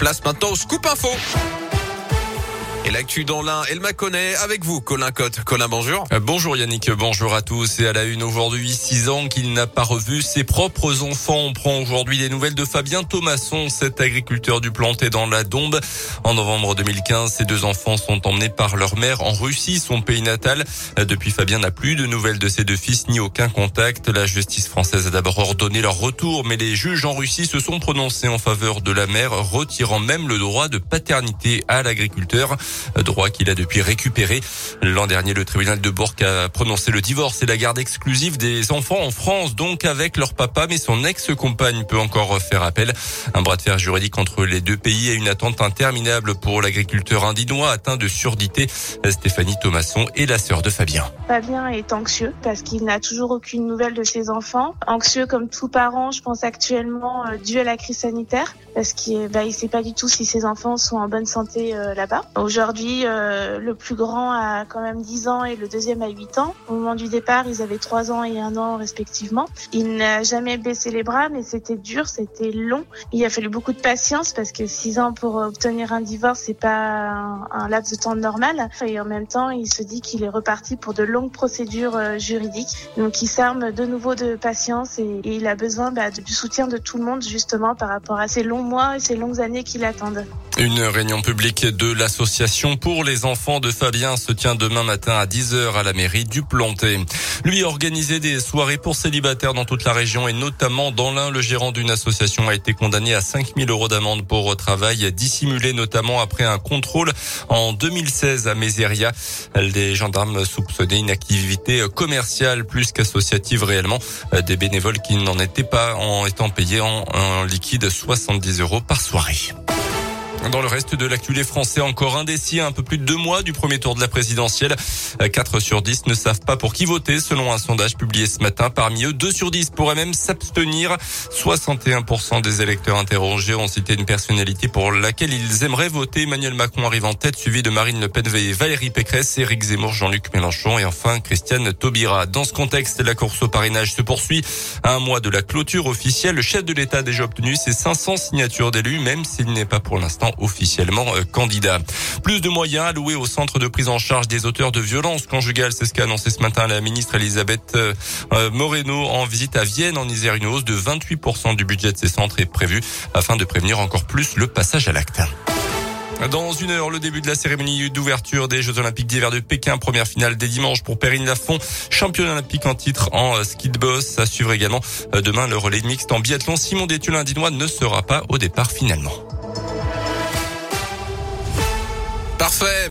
Place maintenant au Scoop Info. Et l'actu dans l'un, elle m'a connaît avec vous, Colin Cotte. Colin, bonjour. Euh, bonjour Yannick, bonjour à tous. Et à la une aujourd'hui, six ans qu'il n'a pas revu ses propres enfants. On prend aujourd'hui des nouvelles de Fabien Thomasson, cet agriculteur du planté dans la Dombe. En novembre 2015, ses deux enfants sont emmenés par leur mère en Russie, son pays natal. Euh, depuis, Fabien n'a plus de nouvelles de ses deux fils ni aucun contact. La justice française a d'abord ordonné leur retour, mais les juges en Russie se sont prononcés en faveur de la mère, retirant même le droit de paternité à l'agriculteur droit qu'il a depuis récupéré. L'an dernier, le tribunal de Bourg a prononcé le divorce et la garde exclusive des enfants en France, donc avec leur papa, mais son ex-compagne peut encore faire appel. Un bras de fer juridique entre les deux pays et une attente interminable pour l'agriculteur indinois atteint de surdité. Stéphanie Thomasson est la sœur de Fabien. Fabien est anxieux parce qu'il n'a toujours aucune nouvelle de ses enfants. Anxieux comme tout parent, je pense actuellement, euh, dû à la crise sanitaire parce qu'il bah, il sait pas du tout si ses enfants sont en bonne santé euh, là-bas. Euh, le plus grand a quand même 10 ans et le deuxième a 8 ans. Au moment du départ, ils avaient 3 ans et 1 an respectivement. Il n'a jamais baissé les bras, mais c'était dur, c'était long. Il a fallu beaucoup de patience parce que 6 ans pour obtenir un divorce, c'est pas un, laps de temps normal. Et en même temps, il se dit qu'il est reparti pour de longues procédures euh, juridiques. Donc il s'arme de nouveau de patience et, et il a besoin bah, du soutien de tout le monde justement par rapport à ces longs mois et ces longues années qui l'attendent. Une réunion publique de l'association pour les enfants de Fabien se tient demain matin à 10h à la mairie du Planté. Lui organisait des soirées pour célibataires dans toute la région et notamment dans l'un, le gérant d'une association a été condamné à 5000 euros d'amende pour travail dissimulé notamment après un contrôle en 2016 à Méséria. Les gendarmes soupçonnaient une activité commerciale plus qu'associative réellement. Des bénévoles qui n'en étaient pas en étant payés en liquide 70 euros par soirée. Dans le reste de l'actu, les Français encore indécis à un peu plus de deux mois du premier tour de la présidentielle. 4 sur 10 ne savent pas pour qui voter selon un sondage publié ce matin. Parmi eux, 2 sur 10 pourraient même s'abstenir. 61% des électeurs interrogés ont cité une personnalité pour laquelle ils aimeraient voter. Emmanuel Macron arrive en tête, suivi de Marine Le Pen Valérie Pécresse, Éric Zemmour, Jean-Luc Mélenchon et enfin Christiane Taubira. Dans ce contexte, la course au parrainage se poursuit. À un mois de la clôture officielle, le chef de l'État a déjà obtenu ses 500 signatures d'élus, même s'il n'est pas pour l'instant officiellement euh, candidat. Plus de moyens alloués au centre de prise en charge des auteurs de violences conjugales, c'est ce qu'a annoncé ce matin la ministre Elisabeth euh, euh, Moreno en visite à Vienne en Isère. Une hausse de 28% du budget de ces centres est prévue afin de prévenir encore plus le passage à l'acte. Dans une heure, le début de la cérémonie d'ouverture des Jeux Olympiques d'hiver de Pékin. Première finale des dimanches pour Perrine Lafont, championne olympique en titre en ski de boss. À suivre également demain le relais mixte en biathlon. Simon Détulin indinois ne sera pas au départ finalement. Parfait.